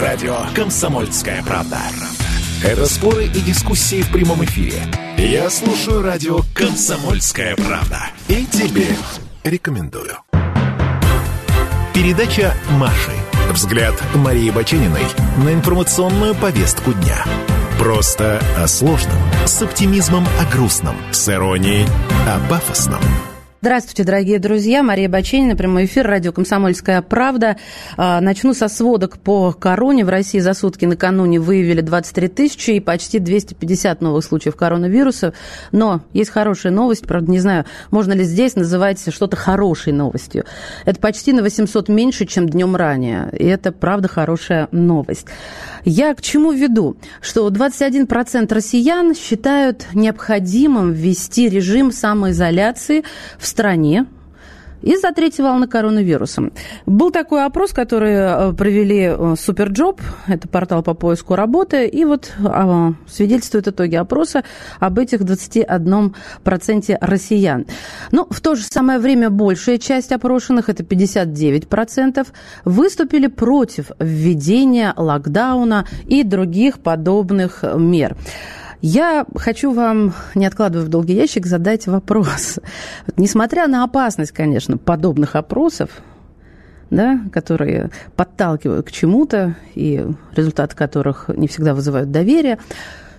Радио «Комсомольская правда». Это споры и дискуссии в прямом эфире. Я слушаю радио «Комсомольская правда». И тебе рекомендую. Передача «Маши». Взгляд Марии Бачениной на информационную повестку дня. Просто о сложном, с оптимизмом о грустном, с иронией о пафосном – Здравствуйте, дорогие друзья. Мария Баченина, прямой эфир, радио «Комсомольская правда». А, начну со сводок по короне. В России за сутки накануне выявили 23 тысячи и почти 250 новых случаев коронавируса. Но есть хорошая новость, правда, не знаю, можно ли здесь называть что-то хорошей новостью. Это почти на 800 меньше, чем днем ранее. И это, правда, хорошая новость. Я к чему веду? Что 21% россиян считают необходимым ввести режим самоизоляции в стране, из-за третьей волны коронавируса. Был такой опрос, который э, провели э, Superjob, это портал по поиску работы, и вот а, свидетельствуют итоги опроса об этих 21% россиян. Но в то же самое время большая часть опрошенных, это 59%, выступили против введения локдауна и других подобных мер. Я хочу вам, не откладывая в долгий ящик, задать вопрос. Несмотря на опасность, конечно, подобных опросов, да, которые подталкивают к чему-то, и результаты которых не всегда вызывают доверие,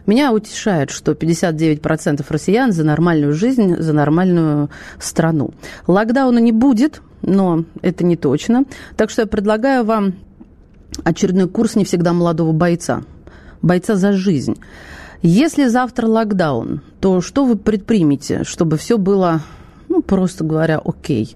меня утешает, что 59% россиян за нормальную жизнь, за нормальную страну. Локдауна не будет, но это не точно. Так что я предлагаю вам очередной курс не всегда молодого бойца. Бойца за жизнь. Если завтра локдаун, то что вы предпримете, чтобы все было, ну, просто говоря, окей?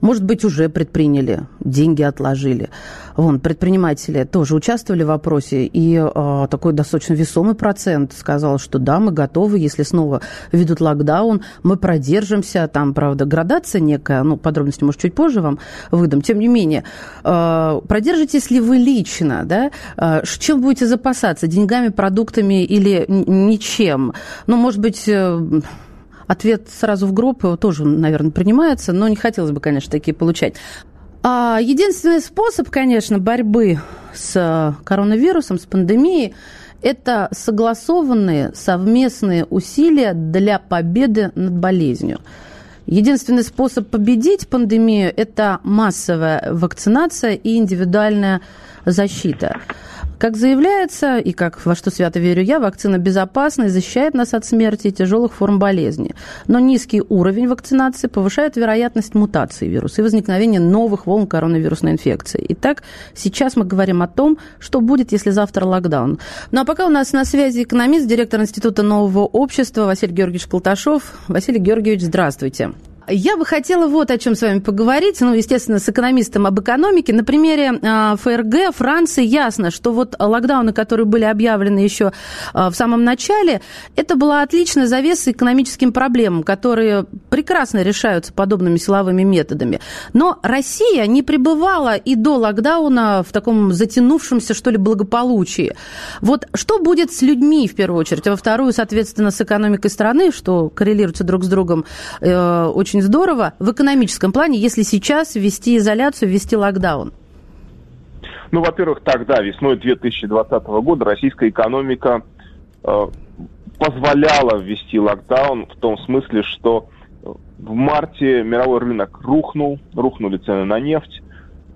Может быть, уже предприняли, деньги отложили. Вон, предприниматели тоже участвовали в вопросе, и э, такой достаточно весомый процент сказал, что да, мы готовы, если снова ведут локдаун, мы продержимся. Там, правда, градация некая, ну, подробности, может, чуть позже вам выдам. Тем не менее, э, продержитесь ли вы лично, да? Э, чем будете запасаться? Деньгами, продуктами или ничем? Ну, может быть... Э, Ответ сразу в гроб тоже, наверное, принимается, но не хотелось бы, конечно, такие получать. А единственный способ, конечно, борьбы с коронавирусом, с пандемией, это согласованные совместные усилия для победы над болезнью. Единственный способ победить пандемию – это массовая вакцинация и индивидуальная защита. Как заявляется, и как во что свято верю я, вакцина безопасна и защищает нас от смерти и тяжелых форм болезни. Но низкий уровень вакцинации повышает вероятность мутации вируса и возникновения новых волн коронавирусной инфекции. Итак, сейчас мы говорим о том, что будет, если завтра локдаун. Ну а пока у нас на связи экономист, директор Института нового общества Василий Георгиевич Колташов. Василий Георгиевич, здравствуйте. Я бы хотела вот о чем с вами поговорить, ну, естественно, с экономистом об экономике. На примере а, ФРГ, Франции, ясно, что вот локдауны, которые были объявлены еще а, в самом начале, это была отличная завеса экономическим проблемам, которые прекрасно решаются подобными силовыми методами. Но Россия не пребывала и до локдауна в таком затянувшемся, что ли, благополучии. Вот что будет с людьми, в первую очередь, а во вторую, соответственно, с экономикой страны, что коррелируется друг с другом э, очень очень здорово в экономическом плане, если сейчас ввести изоляцию, ввести локдаун? Ну, во-первых, тогда, весной 2020 года, российская экономика э, позволяла ввести локдаун в том смысле, что в марте мировой рынок рухнул, рухнули цены на нефть,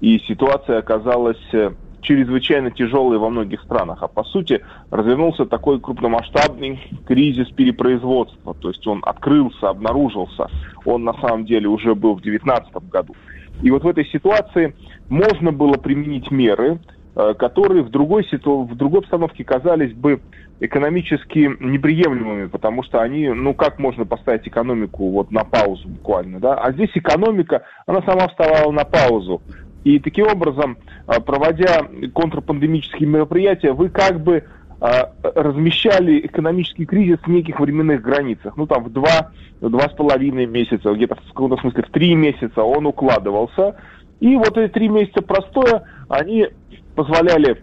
и ситуация оказалась э, чрезвычайно тяжелые во многих странах. А по сути развернулся такой крупномасштабный кризис перепроизводства. То есть он открылся, обнаружился. Он на самом деле уже был в 2019 году. И вот в этой ситуации можно было применить меры, э, которые в другой, ситу... в другой обстановке казались бы экономически неприемлемыми, потому что они, ну как можно поставить экономику вот на паузу буквально, да? А здесь экономика, она сама вставала на паузу. И таким образом, а, проводя контрпандемические мероприятия, вы как бы а, размещали экономический кризис в неких временных границах. Ну, там, в два, два с половиной месяца, где-то в каком-то смысле в три месяца он укладывался. И вот эти три месяца простоя, они позволяли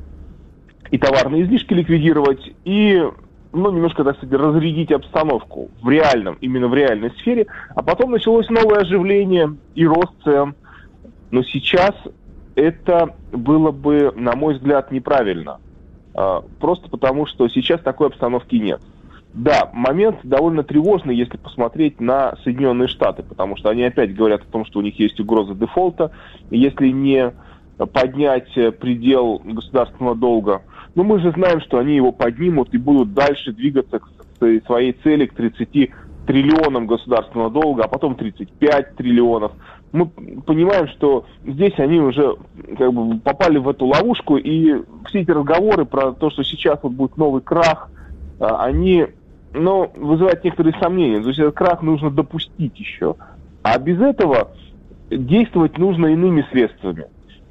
и товарные излишки ликвидировать, и ну, немножко, так сказать, разрядить обстановку в реальном, именно в реальной сфере. А потом началось новое оживление и рост цен – но сейчас это было бы, на мой взгляд, неправильно. А, просто потому, что сейчас такой обстановки нет. Да, момент довольно тревожный, если посмотреть на Соединенные Штаты, потому что они опять говорят о том, что у них есть угроза дефолта. Если не поднять предел государственного долга, но мы же знаем, что они его поднимут и будут дальше двигаться к своей цели, к 30 триллионам государственного долга, а потом 35 триллионов. Мы понимаем, что здесь они уже как бы попали в эту ловушку, и все эти разговоры про то, что сейчас вот будет новый крах, а, они ну, вызывают некоторые сомнения. То есть этот крах нужно допустить еще. А без этого действовать нужно иными средствами.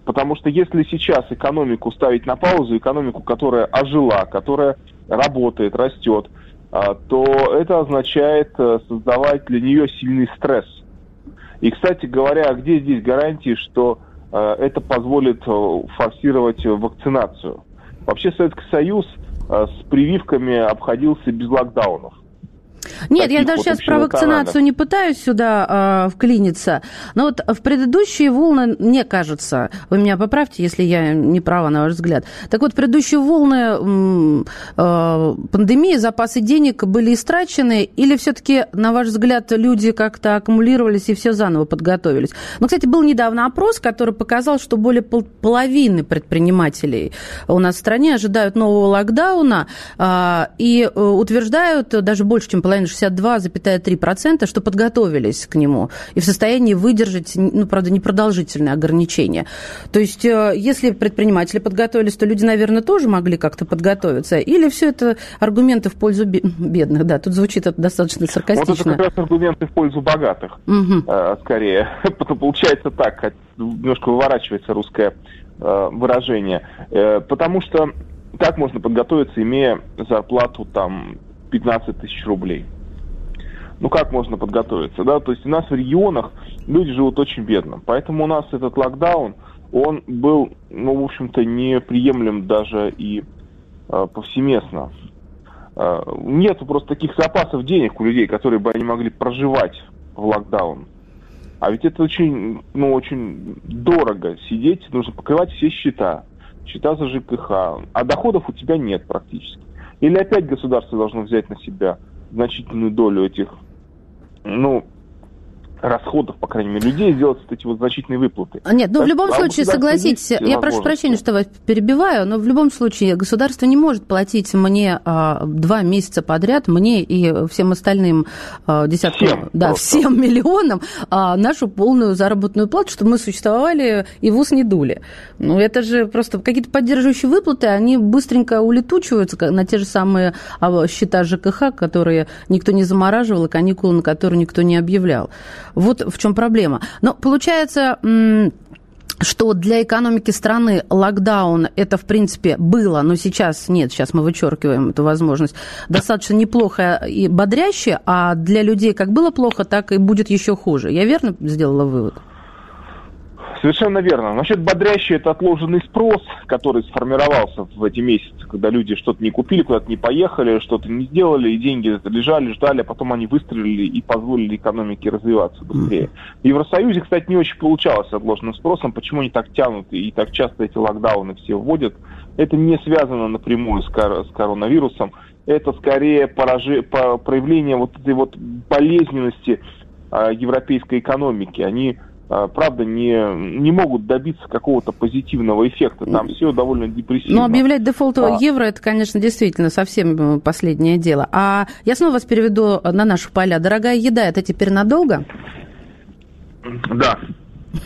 Потому что если сейчас экономику ставить на паузу, экономику, которая ожила, которая работает, растет, а, то это означает э, создавать для нее сильный стресс. И, кстати говоря, где здесь гарантии, что э, это позволит э, форсировать вакцинацию? Вообще Советский Союз с прививками обходился без локдаунов. Нет, я даже вот сейчас про вакцинацию не пытаюсь сюда э, вклиниться. Но вот в предыдущие волны, мне кажется, вы меня поправьте, если я не права, на ваш взгляд. Так вот, предыдущие волны э, пандемии, запасы денег были истрачены, или все-таки, на ваш взгляд, люди как-то аккумулировались и все заново подготовились? Ну, кстати, был недавно опрос, который показал, что более пол половины предпринимателей у нас в стране ожидают нового локдауна э, и утверждают даже больше, чем половина 62,3%, что подготовились к нему и в состоянии выдержать, ну, правда, непродолжительные ограничения. То есть, э, если предприниматели подготовились, то люди, наверное, тоже могли как-то подготовиться. Или все это аргументы в пользу бедных? Да, тут звучит это достаточно саркастично. Вот это как раз аргументы в пользу богатых, угу. скорее. Получается так, немножко выворачивается русское э, выражение. Потому что как можно подготовиться, имея зарплату там 15 тысяч рублей. Ну как можно подготовиться, да? То есть у нас в регионах люди живут очень бедно. Поэтому у нас этот локдаун, он был, ну, в общем-то, неприемлем даже и э, повсеместно. Э, нет просто таких запасов денег у людей, которые бы они могли проживать в локдаун. А ведь это очень, ну, очень дорого сидеть, нужно покрывать все счета, счета за ЖКХ, а доходов у тебя нет практически. Или опять государство должно взять на себя значительную долю этих, ну, расходов, по крайней мере, людей, сделать вот эти вот значительные выплаты. А, нет, ну, в любом случае, согласитесь, я прошу прощения, что вас перебиваю, но в любом случае государство не может платить мне а, два месяца подряд, мне и всем остальным а, десяткам, всем да, просто. всем миллионам а, нашу полную заработную плату, чтобы мы существовали и в ус не дули. Ну, это же просто какие-то поддерживающие выплаты, они быстренько улетучиваются на те же самые а, счета ЖКХ, которые никто не замораживал, и каникулы, на которые никто не объявлял. Вот в чем проблема. Но получается что для экономики страны локдаун это, в принципе, было, но сейчас нет, сейчас мы вычеркиваем эту возможность, достаточно неплохо и бодряще, а для людей как было плохо, так и будет еще хуже. Я верно сделала вывод? Совершенно верно. Насчет бодрящий это отложенный спрос, который сформировался в эти месяцы, когда люди что-то не купили, куда-то не поехали, что-то не сделали, и деньги лежали, ждали, а потом они выстрелили и позволили экономике развиваться быстрее. В Евросоюзе, кстати, не очень получалось с отложенным спросом. Почему они так тянут и так часто эти локдауны все вводят? Это не связано напрямую с, кор- с коронавирусом. Это скорее поражи- по проявление вот этой вот болезненности э, европейской экономики. Они правда, не, не могут добиться какого-то позитивного эффекта. Там все довольно депрессивно. Ну, объявлять дефолт а... евро, это, конечно, действительно совсем э, последнее дело. А я снова вас переведу на наши поля. Дорогая еда, это теперь надолго? Да,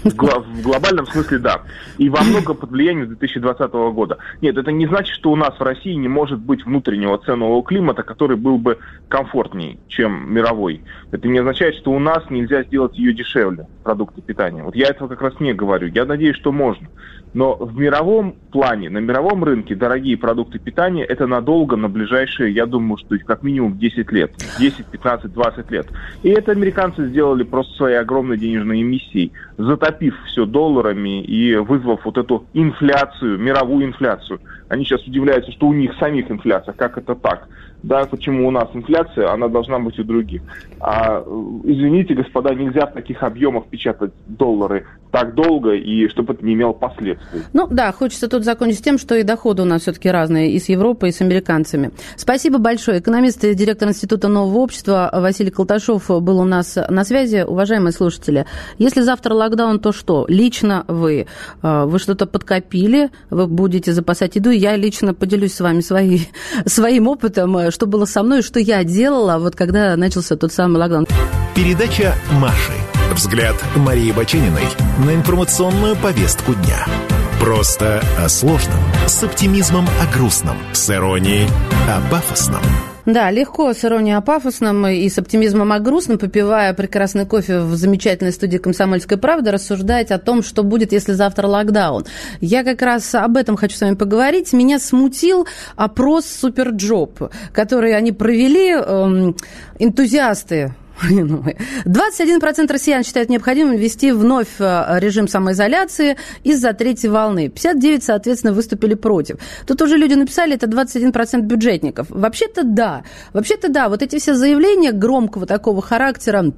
в глобальном смысле, да. И во многом под влиянием 2020 года. Нет, это не значит, что у нас в России не может быть внутреннего ценового климата, который был бы комфортнее, чем мировой. Это не означает, что у нас нельзя сделать ее дешевле, продукты питания. Вот я этого как раз не говорю. Я надеюсь, что можно. Но в мировом плане, на мировом рынке дорогие продукты питания это надолго, на ближайшие, я думаю, что как минимум 10 лет. 10, 15, 20 лет. И это американцы сделали просто своей огромной денежной эмиссией затопив все долларами и вызвав вот эту инфляцию, мировую инфляцию. Они сейчас удивляются, что у них самих инфляция, как это так? Да, почему у нас инфляция, она должна быть у других. А, извините, господа, нельзя в таких объемах печатать доллары так долго, и чтобы это не имело последствий. Ну да, хочется тут закончить тем, что и доходы у нас все-таки разные и с Европой, и с американцами. Спасибо большое. Экономист и директор Института нового общества Василий Колташов был у нас на связи. Уважаемые слушатели, если завтра локдаун, то что? Лично вы, э, вы что-то подкопили, вы будете запасать еду. Я лично поделюсь с вами своей, своим опытом, э, что было со мной, что я делала, вот когда начался тот самый локдаун. Передача «Маши». Взгляд Марии Бачениной на информационную повестку дня. Просто о сложном, с оптимизмом о грустном, с иронией о пафосном. Да, легко с иронией о пафосном и с оптимизмом о грустном, попивая прекрасный кофе в замечательной студии «Комсомольская правда», рассуждать о том, что будет, если завтра локдаун. Я как раз об этом хочу с вами поговорить. Меня смутил опрос «Superjob», который они провели, эм, энтузиасты 21% россиян считают необходимым ввести вновь э, режим самоизоляции из-за третьей волны. 59, соответственно, выступили против. Тут уже люди написали, это 21% бюджетников. Вообще-то да. Вообще-то да. Вот эти все заявления громкого такого характера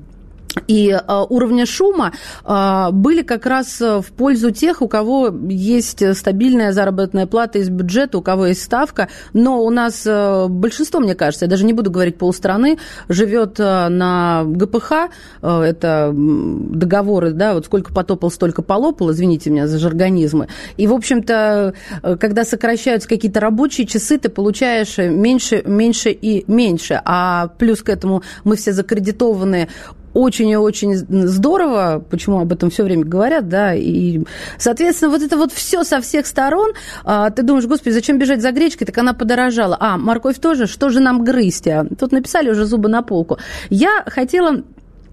и э, уровня шума э, были как раз в пользу тех, у кого есть стабильная заработная плата из бюджета, у кого есть ставка, но у нас э, большинство, мне кажется, я даже не буду говорить полстраны, живет э, на ГПХ, э, это договоры, да, вот сколько потопал, столько полопал, извините меня за жаргонизмы, и, в общем-то, э, когда сокращаются какие-то рабочие часы, ты получаешь меньше, меньше и меньше, а плюс к этому мы все закредитованы очень и очень здорово, почему об этом все время говорят, да, и, соответственно, вот это вот все со всех сторон, а, ты думаешь, господи, зачем бежать за гречкой, так она подорожала. А, морковь тоже, что же нам грызть? А? Тут написали уже зубы на полку. Я хотела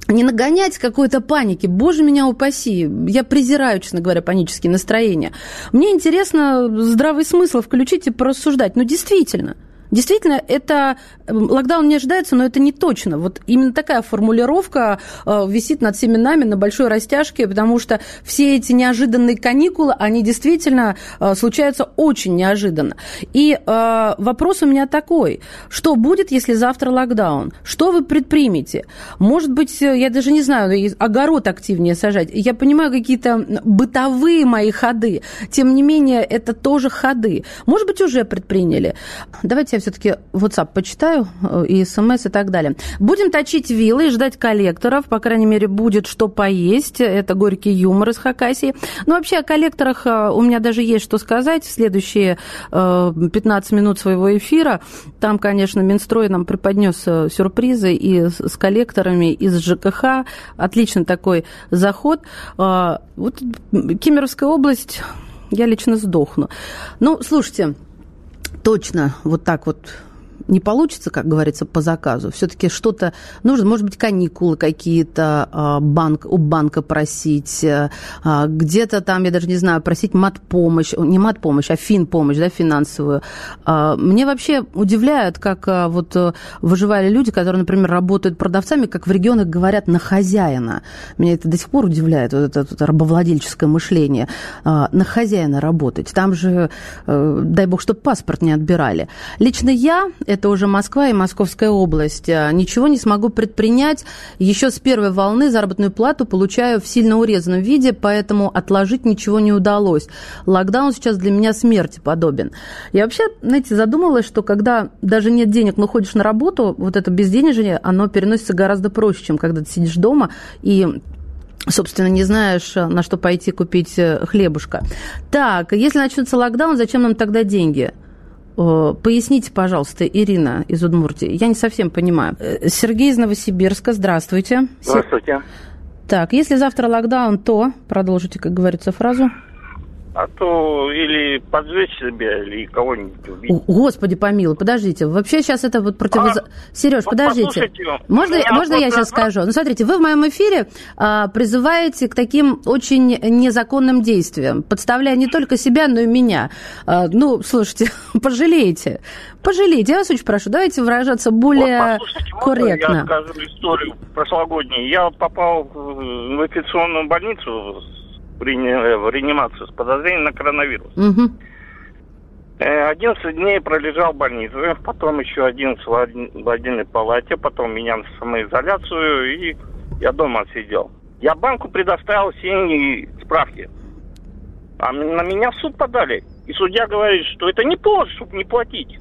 не нагонять какой-то паники. Боже меня упаси. Я презираю, честно говоря, панические настроения. Мне интересно здравый смысл включить и порассуждать. Ну, действительно – Действительно, это локдаун не ожидается, но это не точно. Вот именно такая формулировка э, висит над всеми нами на большой растяжке, потому что все эти неожиданные каникулы, они действительно э, случаются очень неожиданно. И э, вопрос у меня такой, что будет, если завтра локдаун? Что вы предпримете? Может быть, я даже не знаю, огород активнее сажать. Я понимаю какие-то бытовые мои ходы, тем не менее, это тоже ходы. Может быть, уже предприняли. Давайте я все-таки WhatsApp почитаю, э, и смс, и так далее. Будем точить вилы и ждать коллекторов. По крайней мере, будет что поесть. Это горький юмор из Хакасии. Но вообще о коллекторах э, у меня даже есть что сказать. В следующие 15 э, минут своего эфира там, конечно, Минстрой нам преподнес сюрпризы и с коллекторами из ЖКХ. Отличный такой заход. Вот Кемеровская область, я лично сдохну. Ну, слушайте, точно вот так вот не получится, как говорится, по заказу. Все-таки что-то нужно, может быть, каникулы какие-то а, банк, у банка просить, э, а, где-то там, я даже не знаю, просить мат-помощь, не мат-помощь, а фин-помощь, да, финансовую. А, мне вообще удивляет, как вот э, выживали люди, которые, например, работают продавцами, как в регионах говорят, на хозяина. Меня это до сих пор удивляет, вот это, это рабовладельческое мышление. На хозяина работать. Там же, э, дай бог, чтобы паспорт не отбирали. Лично я это уже Москва и Московская область. А, ничего не смогу предпринять. Еще с первой волны заработную плату получаю в сильно урезанном виде, поэтому отложить ничего не удалось. Локдаун сейчас для меня смерти подобен. Я вообще, знаете, задумалась, что когда даже нет денег, но ходишь на работу, вот это безденежье, оно переносится гораздо проще, чем когда ты сидишь дома и собственно, не знаешь, на что пойти купить э, хлебушка. Так, если начнется локдаун, зачем нам тогда деньги? Э, поясните, пожалуйста, Ирина из Удмуртии. Я не совсем понимаю. Э, Сергей из Новосибирска, здравствуйте. Здравствуйте. Так, если завтра локдаун, то, продолжите, как говорится, фразу. А то или поджечь себя, или кого-нибудь убить. Господи помилуй, подождите, вообще сейчас это вот противоз... А, Сереж, вот подождите. Можно, можно я сейчас скажу? Ну, смотрите, вы в моем эфире а, призываете к таким очень незаконным действиям, подставляя не только себя, но и меня. А, ну, слушайте, пожалейте, пожалейте, я вас очень прошу, давайте выражаться более вот, корректно. Я скажу историю прошлогоднюю. Я попал в инфекционную больницу в реанимацию с подозрением на коронавирус. Угу. 11 дней пролежал в больнице, потом еще 11 в отдельной палате, потом меня на самоизоляцию, и я дома сидел. Я банку предоставил все справки. А на меня в суд подали. И судья говорит, что это не повод, чтобы не платить.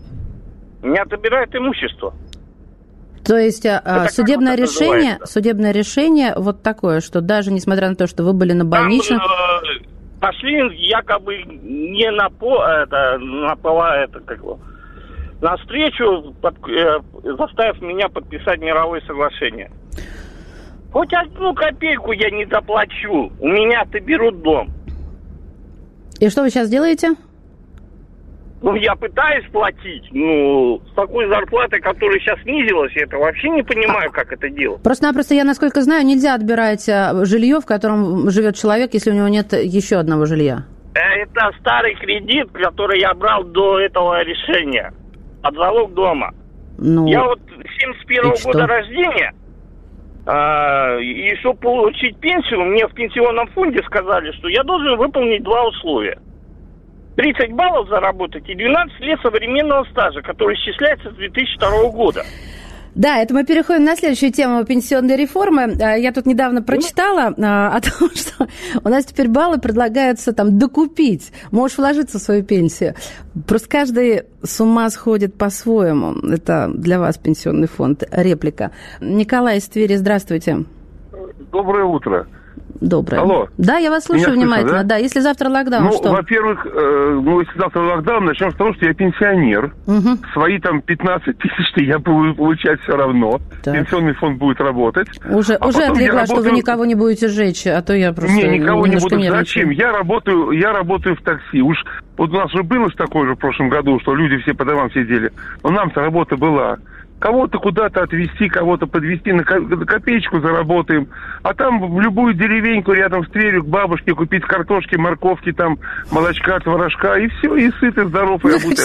Меня отобирают имущество. То есть а, судебное решение, судебное решение вот такое, что даже несмотря на то, что вы были на больничном... Там, э, пошли якобы не на по, это, на пола, это как его, на встречу, под, э, заставив меня подписать мировое соглашение. Хоть одну копейку я не заплачу, у меня-то берут дом. И что вы сейчас делаете? Ну, я пытаюсь платить, ну, с такой зарплатой, которая сейчас снизилась, я это вообще не понимаю, как это делать. Просто-напросто, я, насколько знаю, нельзя отбирать э, жилье, в котором живет человек, если у него нет еще одного жилья. Это старый кредит, который я брал до этого решения. Под залог дома. Ну, я вот 71 -го года рождения, а, и чтобы получить пенсию, мне в пенсионном фонде сказали, что я должен выполнить два условия – 30 баллов заработать и 12 лет современного стажа, который исчисляется с 2002 года. Да, это мы переходим на следующую тему пенсионной реформы. А, я тут недавно прочитала а, о том, что у нас теперь баллы предлагаются там докупить. Можешь вложиться в свою пенсию. Просто каждый с ума сходит по-своему. Это для вас пенсионный фонд. Реплика. Николай из Твери, здравствуйте. Доброе утро. Доброе. Алло. Да, я вас слушаю Меня внимательно. Слышно, да? да, если завтра локдаун, ну, что? Во-первых, э, ну, если завтра локдаун, начнем с того, что я пенсионер. Угу. Свои там 15 тысяч я буду получать все равно. Так. Пенсионный фонд будет работать. Уже, а уже отлегла, работаю... что вы никого не будете жечь, а то я просто Не, никого не буду. Зачем? Я работаю, я работаю в такси. Уж вот у нас уже было такое же в прошлом году, что люди все по домам сидели. Но нам-то работа была кого-то куда-то отвезти, кого-то подвезти, на копеечку заработаем. А там в любую деревеньку рядом с Тверью к бабушке купить картошки, морковки, там, молочка, творожка, и все, и сыт, и здоров, и обут,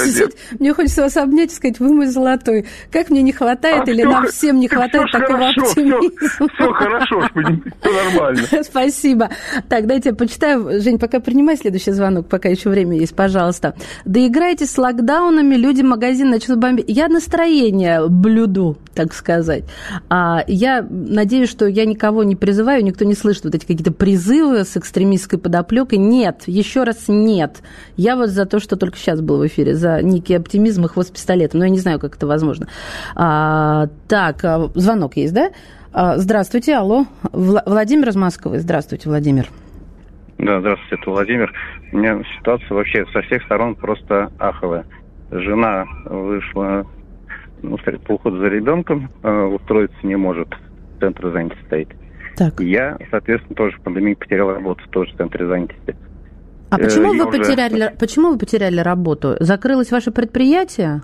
Мне хочется вас обнять и сказать, вы мой золотой. Как мне не хватает, а или все, нам всем не хватает такого хорошо, оптимизма? Все, все хорошо, все нормально. Спасибо. Так, дайте я почитаю. Жень, пока принимай следующий звонок, пока еще время есть, пожалуйста. Доиграйтесь с локдаунами, люди магазин начнут бомбить. Я настроение блюду, так сказать. А я надеюсь, что я никого не призываю, никто не слышит вот эти какие-то призывы с экстремистской подоплекой. Нет, еще раз нет. Я вот за то, что только сейчас был в эфире, за некий оптимизм и хвост пистолетом. Но я не знаю, как это возможно. А, так, а, звонок есть, да? А, здравствуйте, алло. Владимир из Москвы. Здравствуйте, Владимир. Да, здравствуйте, это Владимир. У меня ситуация вообще со всех сторон просто аховая. Жена вышла ну, по уходу за ребенком э, устроиться не может. Центр занятости стоит. Так. Я, соответственно, тоже в пандемии потерял работу, тоже в центре занятости. А почему э, вы, потеряли, уже... почему вы потеряли работу? Закрылось ваше предприятие?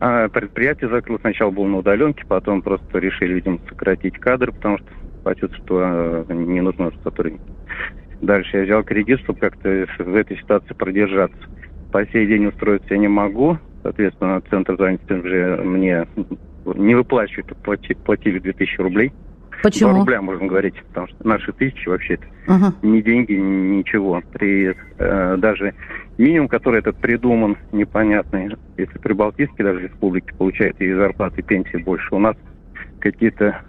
А, предприятие закрылось. Сначала было на удаленке, потом просто решили, видимо, сократить кадры, потому что почувствовали, что э, не нужно сотрудник. Дальше я взял кредит, чтобы как-то в этой ситуации продержаться. По сей день устроиться я не могу. Соответственно, центр занятости уже мне не выплачивают, платили 2000 рублей. Почему? 2 рубля, можно говорить, потому что наши тысячи вообще это uh-huh. ни деньги, ничего. При э, даже минимум, который этот придуман, непонятный, если при Балтийской даже республике получает и зарплаты, и пенсии больше, у нас какие-то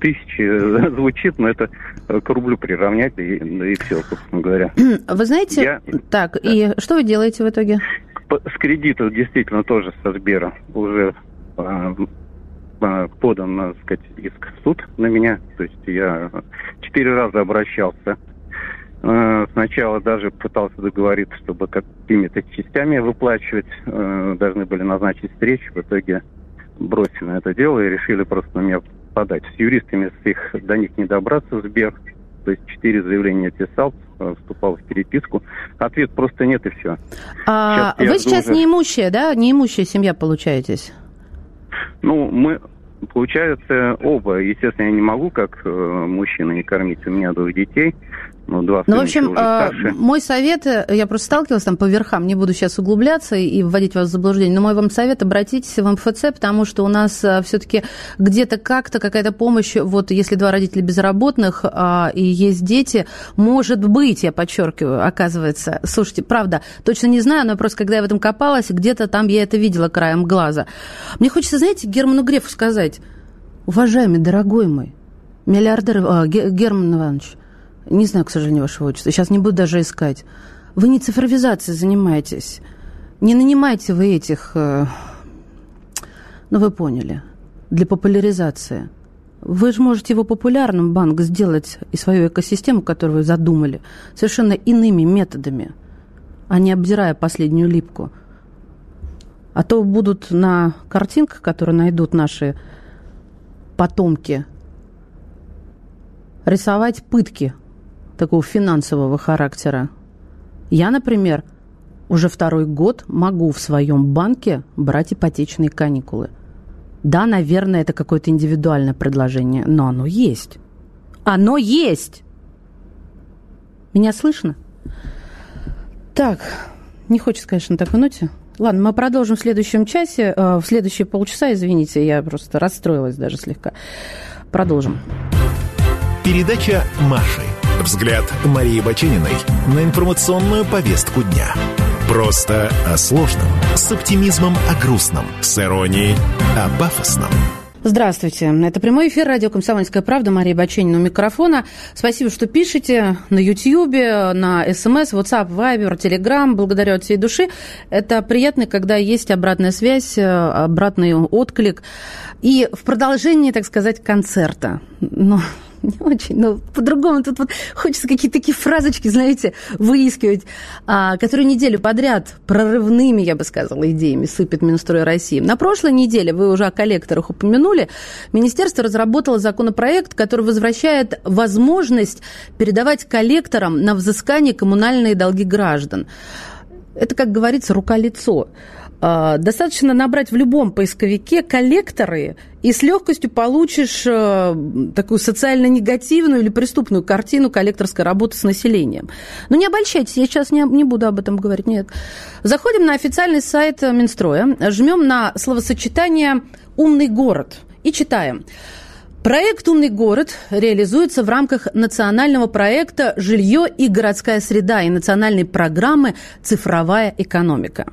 тысячи звучит, но это к рублю приравнять, и, и все, собственно говоря. Вы знаете, Я... так, да. и что вы делаете в итоге? С кредитов действительно тоже со Сбера уже а, а, подан, так сказать, иск в суд на меня. То есть я четыре раза обращался. А, сначала даже пытался договориться, чтобы какими-то частями выплачивать. Должны были назначить встречу. В итоге бросили на это дело и решили просто на меня подать. С юристами с их до них не добраться в Сбер. То есть четыре заявления писал, э, вступал в переписку. Ответ просто нет и все. А сейчас вы сейчас уже... неимущая, да? Неимущая семья получаетесь? Ну, мы, получается, оба. Естественно, я не могу, как э, мужчина, не кормить. У меня двое детей. Ну, два ну, в общем, э, мой совет, э, я просто сталкивалась там по верхам, не буду сейчас углубляться и вводить вас в заблуждение, но мой вам совет, обратитесь в МФЦ, потому что у нас э, все-таки где-то как-то какая-то помощь, вот если два родителя безработных а, и есть дети, может быть, я подчеркиваю, оказывается, слушайте, правда, точно не знаю, но просто когда я в этом копалась, где-то там я это видела краем глаза. Мне хочется, знаете, Герману Грефу сказать, уважаемый, дорогой мой, миллиардер, а, Герман Иванович, не знаю, к сожалению, вашего отчества. Сейчас не буду даже искать. Вы не цифровизацией занимаетесь. Не нанимайте вы этих... Э, ну, вы поняли. Для популяризации. Вы же можете его популярным, банк, сделать и свою экосистему, которую вы задумали, совершенно иными методами, а не обдирая последнюю липку. А то будут на картинках, которые найдут наши потомки, рисовать пытки – такого финансового характера. Я, например, уже второй год могу в своем банке брать ипотечные каникулы. Да, наверное, это какое-то индивидуальное предложение, но оно есть. Оно есть! Меня слышно? Так, не хочется, конечно, на такой ноте. Ладно, мы продолжим в следующем часе, э, в следующие полчаса, извините, я просто расстроилась даже слегка. Продолжим. Передача Маши. Взгляд Марии Бачениной на информационную повестку дня. Просто о сложном, с оптимизмом о грустном, с иронией о пафосном. Здравствуйте. Это прямой эфир радио «Комсомольская правда». Мария Баченина у микрофона. Спасибо, что пишете на Ютьюбе, на СМС, WhatsApp, Viber, Telegram. Благодарю от всей души. Это приятно, когда есть обратная связь, обратный отклик. И в продолжении, так сказать, концерта. Но не очень, но по-другому тут вот хочется какие-то такие фразочки, знаете, выискивать, а, которые неделю подряд прорывными, я бы сказала, идеями сыпет Минстрой России. На прошлой неделе, вы уже о коллекторах упомянули, Министерство разработало законопроект, который возвращает возможность передавать коллекторам на взыскание коммунальные долги граждан. Это, как говорится, рука-лицо. А, достаточно набрать в любом поисковике коллекторы, и с легкостью получишь э, такую социально негативную или преступную картину коллекторской работы с населением. Но не обольщайтесь, я сейчас не, не буду об этом говорить, нет. Заходим на официальный сайт Минстроя, жмем на словосочетание «умный город» и читаем. Проект «Умный город» реализуется в рамках национального проекта «Жилье и городская среда» и национальной программы «Цифровая экономика».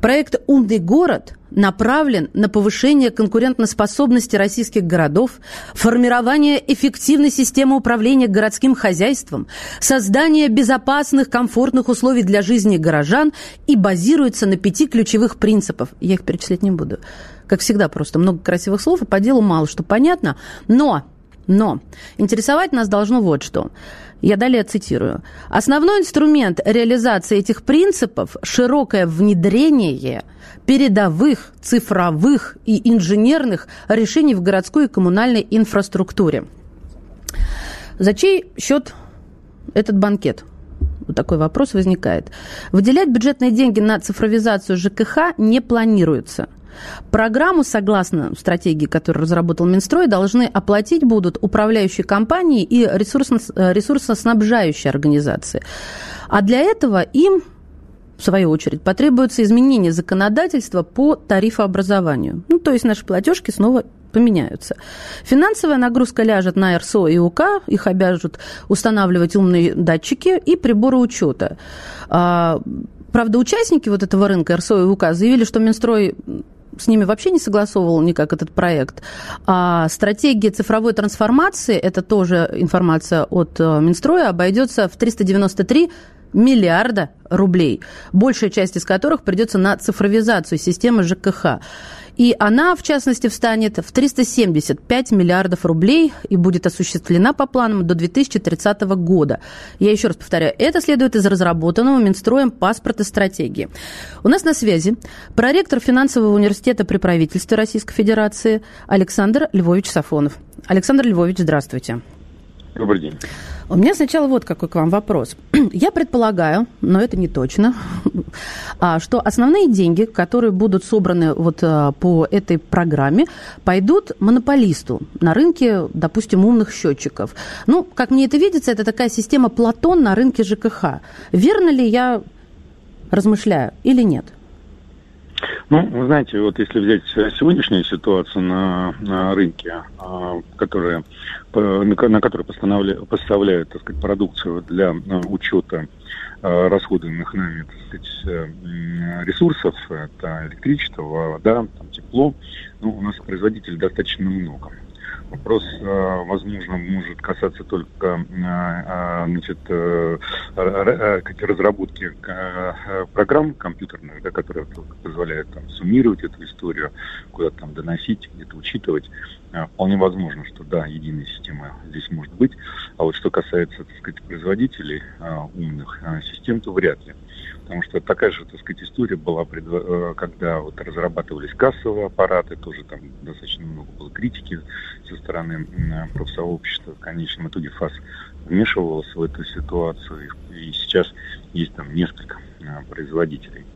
Проект «Умный город» направлен на повышение конкурентоспособности российских городов, формирование эффективной системы управления городским хозяйством, создание безопасных, комфортных условий для жизни горожан и базируется на пяти ключевых принципах. Я их перечислять не буду. Как всегда, просто много красивых слов, и по делу мало что понятно. Но, но интересовать нас должно вот что – я далее цитирую. Основной инструмент реализации этих принципов – широкое внедрение передовых, цифровых и инженерных решений в городской и коммунальной инфраструктуре. За чей счет этот банкет? Вот такой вопрос возникает. Выделять бюджетные деньги на цифровизацию ЖКХ не планируется. Программу, согласно стратегии, которую разработал Минстрой, должны оплатить будут управляющие компании и ресурсоснабжающие организации. А для этого им в свою очередь, потребуется изменение законодательства по тарифообразованию. Ну, то есть наши платежки снова поменяются. Финансовая нагрузка ляжет на РСО и УК, их обяжут устанавливать умные датчики и приборы учета. А, правда, участники вот этого рынка РСО и УК заявили, что Минстрой с ними вообще не согласовывал никак этот проект. А стратегия цифровой трансформации, это тоже информация от э, Минстроя, обойдется в 393 миллиарда рублей, большая часть из которых придется на цифровизацию системы ЖКХ. И она, в частности, встанет в 375 миллиардов рублей и будет осуществлена по планам до 2030 года. Я еще раз повторяю, это следует из разработанного Минстроем паспорта стратегии. У нас на связи проректор финансового университета при правительстве Российской Федерации Александр Львович Сафонов. Александр Львович, здравствуйте. Добрый день. У меня сначала вот какой к вам вопрос. Я предполагаю, но это не точно, а, что основные деньги, которые будут собраны вот а, по этой программе, пойдут монополисту на рынке, допустим, умных счетчиков. Ну, как мне это видится, это такая система Платон на рынке ЖКХ. Верно ли я размышляю или нет? Ну, вы знаете, вот если взять сегодняшнюю ситуацию на, на рынке, а, которая, на которой поставляют так сказать, продукцию для а, учета а, расходуемых нами так сказать, э, ресурсов, это электричество, вода, там, тепло, ну, у нас производителей достаточно много. Вопрос, э, возможно, может касаться только э, э, значит, разработки программ компьютерных, да, которые позволяют там, суммировать эту историю, куда-то там доносить, где-то учитывать. Вполне возможно, что да, единая система здесь может быть. А вот что касается, так сказать, производителей умных систем, то вряд ли. Потому что такая же, так сказать, история была, э, когда вот разрабатывались кассовые аппараты, тоже там достаточно много было критики со стороны профсообщества. В конечном итоге ФАС вмешивался в эту ситуацию, и сейчас есть там несколько э, производителей.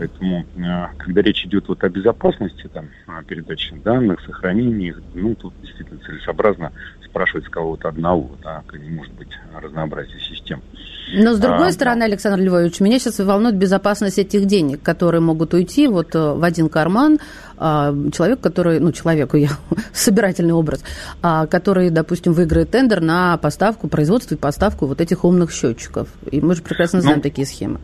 Поэтому, э, когда речь идет вот о безопасности там, передачи данных, сохранении, ну, тут действительно целесообразно спрашивать с кого-то одного, да, не может быть разнообразие систем. Но, с другой а, стороны, Александр Львович, меня сейчас волнует безопасность этих денег, которые могут уйти вот э, в один карман а, человек, который, ну, человеку, я, собирательный образ, а, который, допустим, выиграет тендер на поставку, производство и поставку вот этих умных счетчиков. И мы же прекрасно знаем ну, такие схемы.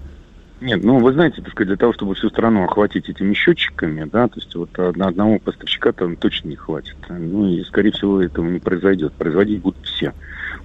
Нет, ну вы знаете, так сказать, для того, чтобы всю страну охватить этими счетчиками, да, то есть вот на одного поставщика там точно не хватит. Ну и, скорее всего, этого не произойдет. Производить будут все.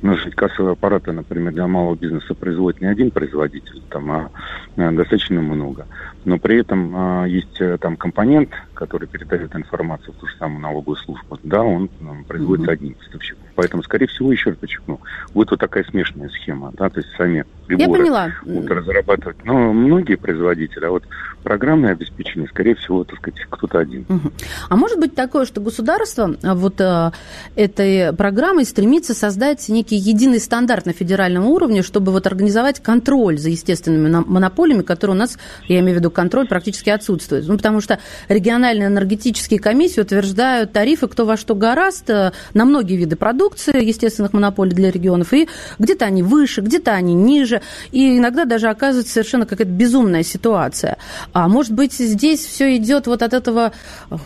Же кассовые аппараты, например, для малого бизнеса производит не один производитель, там, а, а достаточно много. Но при этом а, есть э, там компонент, который передает информацию в ту же самую налоговую службу. Да, он там, производится mm-hmm. одним поставщиком. Поэтому, скорее всего, еще раз подчеркну, будет вот такая смешанная схема, да, то есть сами приборы Я поняла. будут разрабатывать. Но многие производители, а вот программное обеспечение, скорее всего, так сказать, кто-то один. Угу. А может быть такое, что государство а, вот а, этой программой стремится создать некий единый стандарт на федеральном уровне, чтобы вот организовать контроль за естественными монополиями, которые у нас, я имею в виду контроль, практически отсутствует. Ну, потому что региональные энергетические комиссии утверждают тарифы, кто во что гораст, э, на многие виды продукции естественных монополий для регионов, и где-то они выше, где-то они ниже, и иногда даже оказывается совершенно какая-то безумная ситуация. А может быть, здесь все идет вот от этого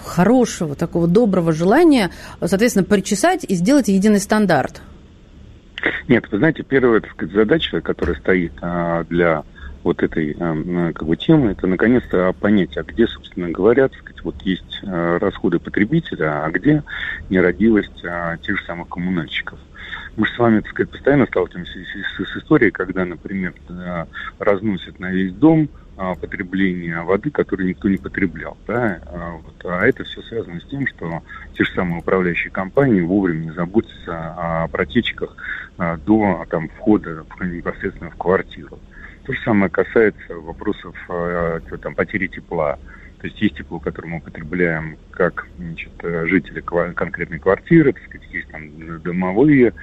хорошего, такого доброго желания, соответственно, причесать и сделать единый стандарт? Нет, вы знаете, первая так сказать, задача, которая стоит а, для вот этой а, как бы, темы, это наконец-то понять, а где, собственно говоря, так сказать, вот есть а, расходы потребителя, а где нерадивость а, тех же самых коммунальщиков. Мы же с вами, так сказать, постоянно сталкиваемся с, с, с историей, когда, например, разносят на весь дом а, потребление воды, которую никто не потреблял. Да? А, вот. а это все связано с тем, что те же самые управляющие компании вовремя не заботятся о протечках а, до там, входа непосредственно в квартиру. То же самое касается вопросов там, потери тепла. То есть есть тепло, мы потребляем как значит, жители конкретной квартиры, так сказать, есть там домовые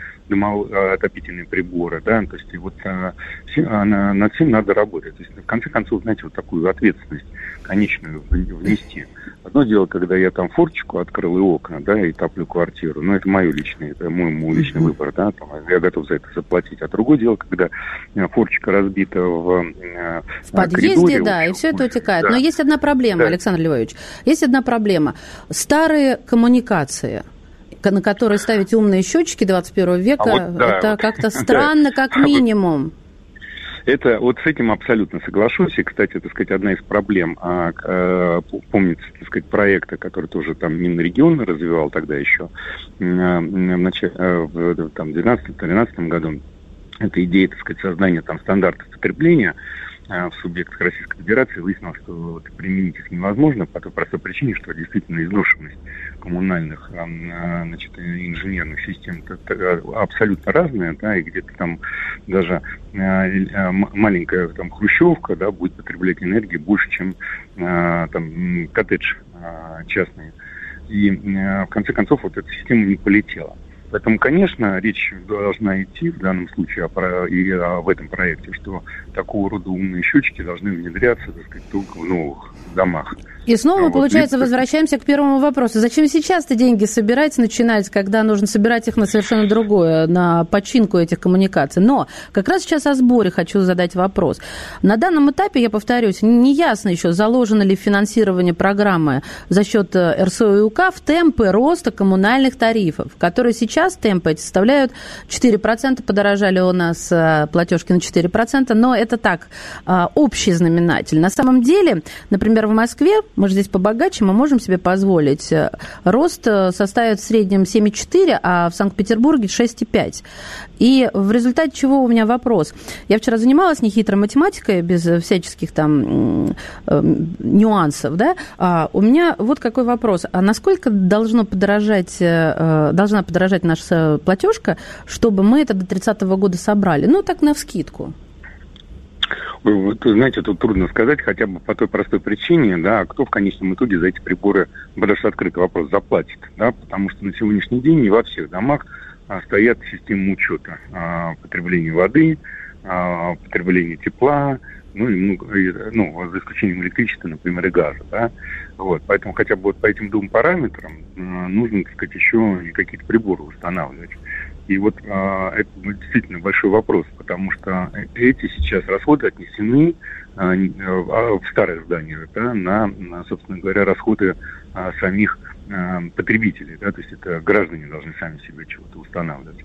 отопительные приборы, да, то есть и вот а, а, над всем надо работать. То есть в конце концов, знаете, вот такую ответственность конечную внести. Одно дело, когда я там форчику открыл и окна, да, и топлю квартиру, но это мое личное, это мой, мой личный mm-hmm. выбор, да, там, я готов за это заплатить. А другое дело, когда э, форчика разбита в э, В подъезде, коридоре, да, и все это утекает. Да. Но есть одна проблема, да. Александр Львович, есть одна проблема. Старые коммуникации – на которые ставить умные счетчики 21 века, а вот, да, это вот, как-то странно, да. как минимум. Это вот с этим абсолютно соглашусь. И, кстати, так сказать, одна из проблем, а, а, помнится, так сказать, проекта, который тоже там Минрегион развивал тогда еще в, начале, а, в там, 2012-2013 году, это идея, так сказать, создания там стандартов потребления в субъектах Российской Федерации выяснилось, что вот, применить их невозможно по той простой причине, что действительно изношенность коммунальных а, значит, инженерных систем абсолютно разная, да, и где-то там даже а, маленькая там хрущевка, да, будет потреблять энергии больше, чем там коттедж частный. И в конце концов вот эта система не полетела. Поэтому, конечно, речь должна идти в данном случае о, и о, в этом проекте, что такого рода умные счетчики должны внедряться, так сказать, только в новых домах. И снова мы, получается, возвращаемся к первому вопросу. Зачем сейчас-то деньги собирать, начинать, когда нужно собирать их на совершенно другое, на починку этих коммуникаций? Но как раз сейчас о сборе хочу задать вопрос. На данном этапе, я повторюсь, не ясно еще, заложено ли финансирование программы за счет э, РСО и УК в темпы роста коммунальных тарифов, которые сейчас темпы эти составляют 4%, подорожали у нас э, платежки на 4%, но это так, э, общий знаменатель. На самом деле, например, в Москве мы же здесь побогаче, мы можем себе позволить. Рост э, составит в среднем 7,4, а в Санкт-Петербурге 6,5. И в результате чего у меня вопрос. Я вчера занималась нехитрой математикой, без всяческих там э, нюансов, да, а у меня вот какой вопрос. А насколько должно подорожать, э, должна подорожать наша платежка, чтобы мы это до 30 года собрали? Ну, так на вскидку. Вы знаете, тут трудно сказать, хотя бы по той простой причине, да, кто в конечном итоге за эти приборы, даже открытый вопрос, заплатит, да, потому что на сегодняшний день не во всех домах а, стоят системы учета а, потребления воды, а, потребления тепла, ну, и, ну, за исключением электричества, например, и газа, да, вот, поэтому хотя бы вот по этим двум параметрам а, нужно, так сказать, еще какие-то приборы устанавливать. И вот а, это действительно большой вопрос, потому что эти сейчас расходы отнесены а, а, в старое здание да, на, на, собственно говоря, расходы а, самих а, потребителей, да, то есть это граждане должны сами себе чего-то устанавливать.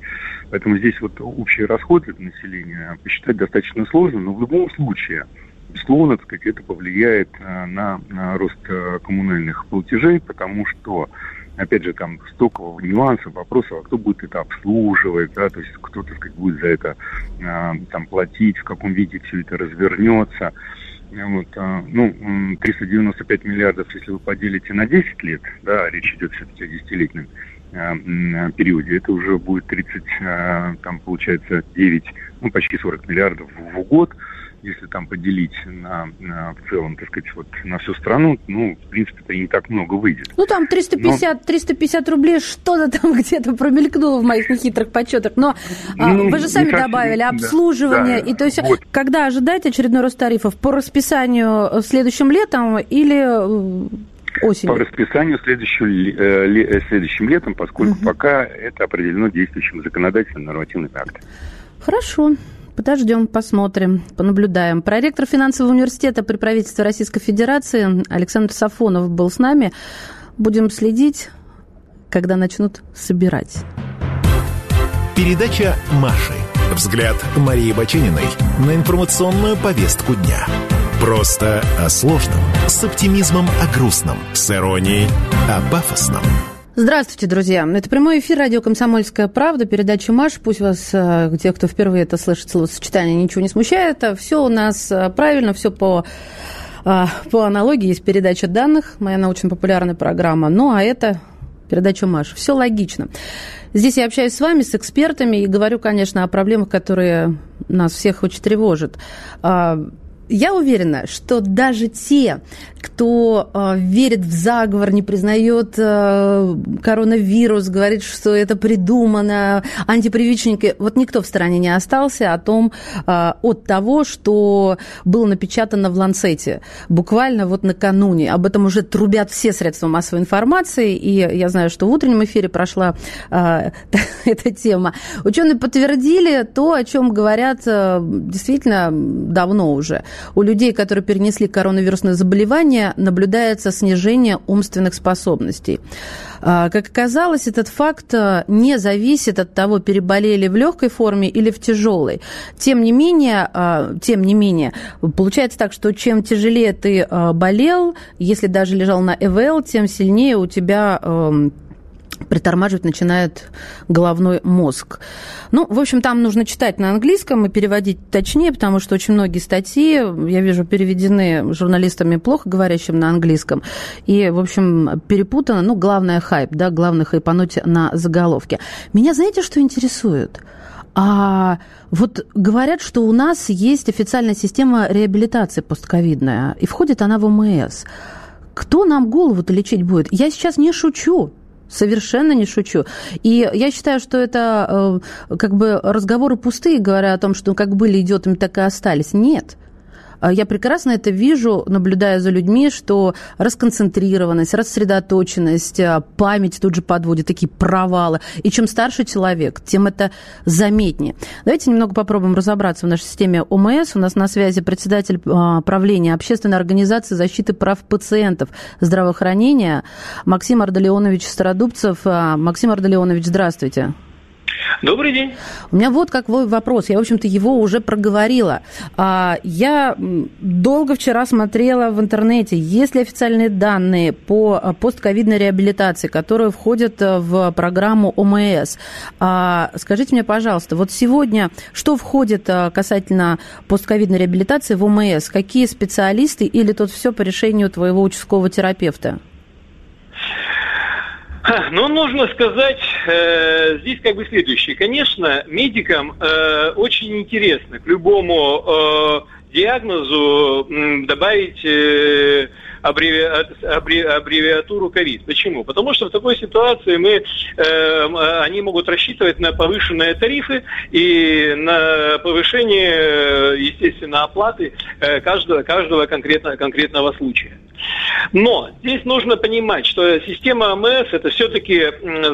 Поэтому здесь вот общие расходы для населения посчитать достаточно сложно, но в любом случае, безусловно, так сказать, это повлияет а, на, на рост а, коммунальных платежей, потому что опять же, там столько нюансов, вопросов, а кто будет это обслуживать, да, то есть кто, так сказать, будет за это э, там платить, в каком виде все это развернется. Вот, э, ну, 395 миллиардов, если вы поделите на 10 лет, да, речь идет все-таки о десятилетнем э, периоде, это уже будет 30, э, там, получается, 9, ну, почти 40 миллиардов в год если там поделить на, на в целом, так сказать, вот на всю страну, ну, в принципе, это не так много выйдет. Ну, там 350, но... 350 рублей что-то там где-то промелькнуло в моих нехитрых подсчетах, но а, ну, вы же сами добавили совсем, обслуживание, да, и то есть вот. когда ожидать очередной рост тарифов? По расписанию следующим летом или э, осенью? По расписанию следующим, э, следующим летом, поскольку угу. пока это определено действующим законодательным нормативным актом. Хорошо. Подождем, посмотрим, понаблюдаем. Проректор финансового университета при правительстве Российской Федерации Александр Сафонов был с нами. Будем следить, когда начнут собирать. Передача «Маши». Взгляд Марии Бачениной на информационную повестку дня. Просто о сложном, с оптимизмом о грустном, с иронией о пафосном. Здравствуйте, друзья. Это прямой эфир радио «Комсомольская правда», передача «Маш». Пусть вас, э, те, кто впервые это слышит, словосочетание, ничего не смущает. Все у нас э, правильно, все по э, по аналогии есть передача данных, моя научно-популярная программа. Ну, а это передача «Маш». Все логично. Здесь я общаюсь с вами, с экспертами, и говорю, конечно, о проблемах, которые нас всех очень тревожат. Я уверена, что даже те, кто э, верит в заговор, не признает э, коронавирус, говорит, что это придумано, антипрививочники, вот никто в стороне не остался о том, э, от того, что было напечатано в Ланцете буквально вот накануне. Об этом уже трубят все средства массовой информации, и я знаю, что в утреннем эфире прошла э, эта тема. Ученые подтвердили то, о чем говорят э, действительно давно уже – у людей, которые перенесли коронавирусное заболевание, наблюдается снижение умственных способностей. А, как оказалось, этот факт а, не зависит от того, переболели в легкой форме или в тяжелой. Тем не менее, а, тем не менее, получается так, что чем тяжелее ты болел, если даже лежал на ЭВЛ, тем сильнее у тебя притормаживать начинает головной мозг. Ну, в общем, там нужно читать на английском и переводить точнее, потому что очень многие статьи, я вижу, переведены журналистами, плохо говорящим на английском. И, в общем, перепутано, ну, главное хайп, да, главное хайпануть на заголовке. Меня знаете, что интересует? А вот говорят, что у нас есть официальная система реабилитации постковидная, и входит она в ОМС. Кто нам голову-то лечить будет? Я сейчас не шучу. Совершенно не шучу. И я считаю, что это э, как бы разговоры пустые, говоря о том, что как были идиотами, так и остались. Нет. А я прекрасно это вижу, наблюдая за людьми, что расконцентрированность, рассредоточенность, а, память тут же подводит, такие провалы. И чем старше человек, тем это заметнее. Давайте немного попробуем разобраться в нашей системе ОМС. У нас на связи председатель а, правления Общественной организации защиты прав пациентов здравоохранения Максим Ардалионович Стародубцев. Максим Ардалионович, здравствуйте. Добрый день. У меня вот какой вопрос. Я, в общем-то, его уже проговорила. А, я долго вчера смотрела в интернете, есть ли официальные данные по а, постковидной реабилитации, которые входят а, в программу ОМС. Скажите мне, пожалуйста, вот сегодня что входит касательно постковидной реабилитации в ОМС? Какие специалисты или тут все по решению твоего участкового терапевта? Ну, нужно сказать э, здесь как бы следующее. Конечно, медикам э, очень интересно к любому э, диагнозу э, добавить э, аббревиатуру ковид. Почему? Потому что в такой ситуации мы, э, они могут рассчитывать на повышенные тарифы и на повышение, естественно, оплаты э, каждого, каждого конкретно, конкретного случая. Но здесь нужно понимать, что система АМС это все-таки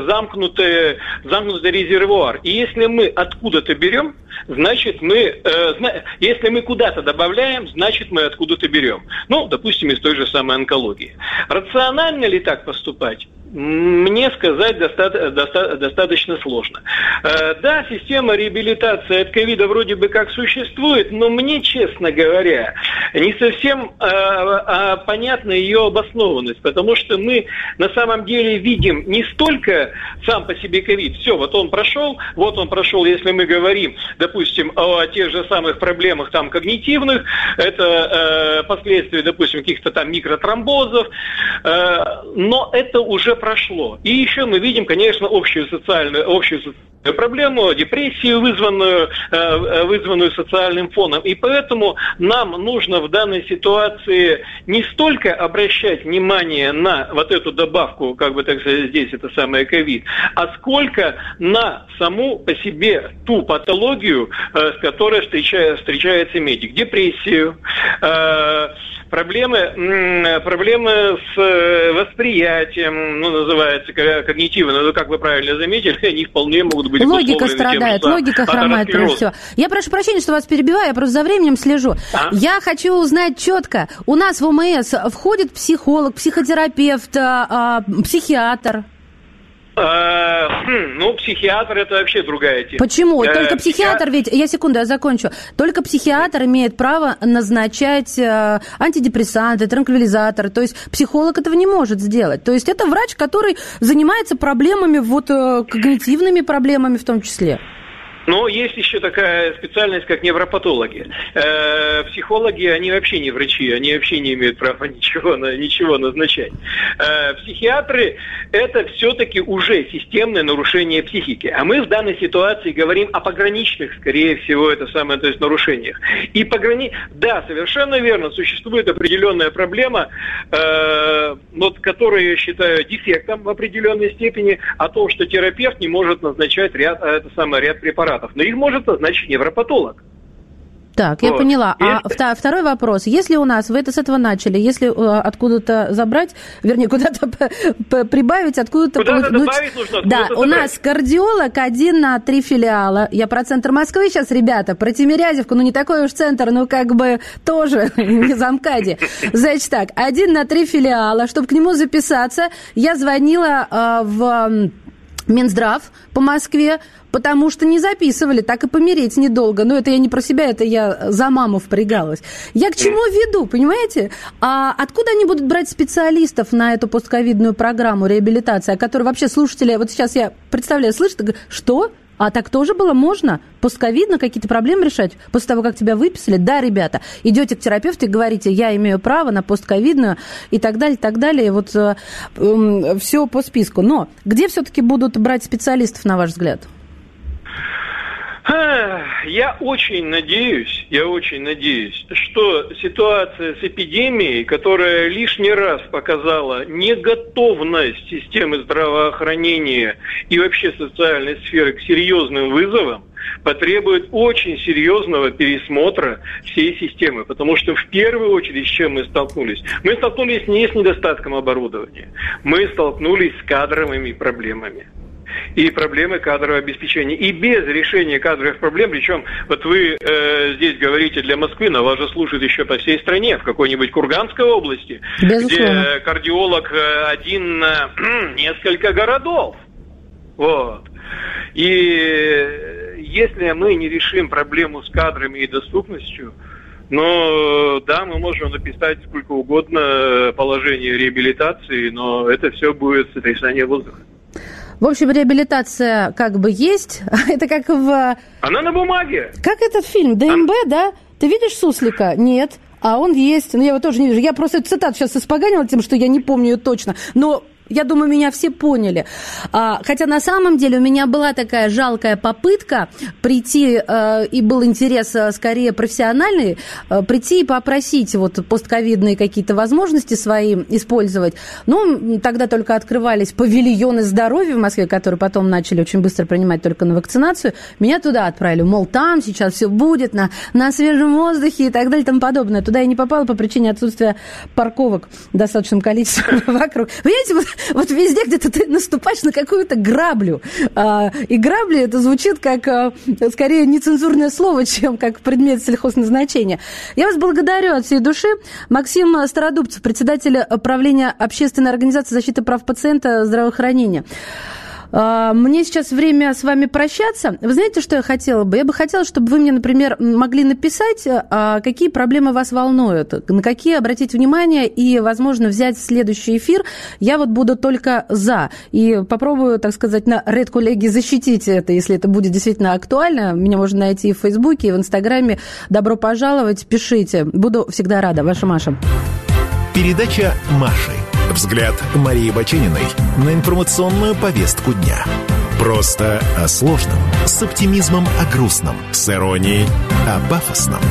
замкнутый, замкнутый резервуар. И если мы откуда-то берем, значит мы, э, если мы куда-то добавляем, значит мы откуда-то берем. Ну, допустим, из той же самой онкологии. Рационально ли так поступать? Мне сказать доста- доста- достаточно сложно. Э, да, система реабилитации от ковида вроде бы как существует, но мне, честно говоря, не совсем э, э, понятна ее обоснованность, потому что мы на самом деле видим не столько сам по себе ковид, все, вот он прошел, вот он прошел, если мы говорим, допустим, о тех же самых проблемах там когнитивных, это э, последствия, допустим, каких-то там микротромбозов, э, но это уже прошло. И еще мы видим, конечно, общую социальную, общую проблему, депрессию, вызванную, э, вызванную социальным фоном. И поэтому нам нужно в данной ситуации не столько обращать внимание на вот эту добавку, как бы так сказать, здесь это самое ковид, а сколько на саму по себе ту патологию, э, с которой встречается медик. Депрессию, э, проблемы, проблемы с э, восприятием, ну, называется когнитивно, но, как вы правильно заметили, они вполне могут быть Логика страдает, тем, логика хромает всего. Я прошу прощения, что вас перебиваю, я просто за временем слежу. А? Я хочу узнать четко, у нас в ОМС входит психолог, психотерапевт, а, психиатр? Э, хм, ну, психиатр это вообще другая тема. Почему? Э, Только психиатр, ведь, я секунду, я закончу. Только психиатр имеет право назначать э, антидепрессанты, транквилизаторы. То есть психолог этого не может сделать. То есть это врач, который занимается проблемами, вот когнитивными проблемами в том числе. Но есть еще такая специальность, как невропатологи. Э, психологи, они вообще не врачи, они вообще не имеют права ничего, ничего назначать. Э, психиатры – это все-таки уже системное нарушение психики. А мы в данной ситуации говорим о пограничных, скорее всего, это самое, то есть нарушениях. И пограни... Да, совершенно верно, существует определенная проблема, э, вот, которую я считаю дефектом в определенной степени, о том, что терапевт не может назначать ряд, это самое, ряд препаратов препаратов, но их может назначить невропатолог. Так, вот. я поняла. А и... второй вопрос. Если у нас, вы это с этого начали, если э, откуда-то забрать, вернее, куда-то прибавить, откуда-то... Куда-то ну, добавить нужно, Да, у нас кардиолог один на три филиала. Я про центр Москвы сейчас, ребята, про Тимирязевку, ну не такой уж центр, ну как бы тоже не замкади. Значит так, один на три филиала. Чтобы к нему записаться, я звонила э, в Минздрав по Москве, потому что не записывали, так и помереть недолго. Но это я не про себя, это я за маму впрягалась. Я к чему веду, понимаете? А откуда они будут брать специалистов на эту постковидную программу реабилитации, о которой вообще слушатели, вот сейчас я представляю, слышат, что? А так тоже было можно? Постковидно какие-то проблемы решать после того, как тебя выписали? Да, ребята, идете к терапевту и говорите, я имею право на постковидную и так далее, и так далее. Вот э, э, все по списку. Но где все-таки будут брать специалистов, на ваш взгляд? Я очень надеюсь, я очень надеюсь, что ситуация с эпидемией, которая лишний раз показала неготовность системы здравоохранения и вообще социальной сферы к серьезным вызовам, потребует очень серьезного пересмотра всей системы. Потому что в первую очередь с чем мы столкнулись? Мы столкнулись не с недостатком оборудования, мы столкнулись с кадровыми проблемами и проблемы кадрового обеспечения. И без решения кадровых проблем, причем вот вы э, здесь говорите для Москвы, но вас же слушают еще по всей стране, в какой-нибудь Курганской области, Безусловно. где кардиолог э, один на несколько городов. Вот. И э, если мы не решим проблему с кадрами и доступностью, но да, мы можем написать сколько угодно положение реабилитации, но это все будет сотрясание воздуха. В общем, реабилитация как бы есть. Это как в... Она на бумаге. Как этот фильм? ДМБ, а... да? Ты видишь Суслика? Нет. А он есть. Но я его тоже не вижу. Я просто эту цитату сейчас испоганила тем, что я не помню ее точно. Но я думаю, меня все поняли. А, хотя на самом деле у меня была такая жалкая попытка прийти, э, и был интерес э, скорее профессиональный, э, прийти и попросить вот постковидные какие-то возможности свои использовать. Ну, тогда только открывались павильоны здоровья в Москве, которые потом начали очень быстро принимать только на вакцинацию. Меня туда отправили, мол, там сейчас все будет, на, на свежем воздухе и так далее и тому подобное. Туда я не попала по причине отсутствия парковок в достаточном количестве вокруг. Понимаете, вот вот везде где-то ты наступаешь на какую-то граблю. А, и грабли это звучит как а, скорее нецензурное слово, чем как предмет сельхозназначения. Я вас благодарю от всей души. Максим Стародубцев, председатель правления общественной организации защиты прав пациента здравоохранения. А, мне сейчас время с вами прощаться. Вы знаете, что я хотела бы? Я бы хотела, чтобы вы мне, например, могли написать, а, какие проблемы вас волнуют, на какие обратить внимание и, возможно, взять следующий эфир. Я вот буду только за. И попробую, так сказать, на Red коллеги защитить это, если это будет действительно актуально. Меня можно найти и в Фейсбуке, и в Инстаграме. Добро пожаловать, пишите. Буду всегда рада. Ваша Маша. Передача Маши. Взгляд Марии Бачениной на информационную повестку дня. Просто о сложном, с оптимизмом о грустном, с иронией о пафосном.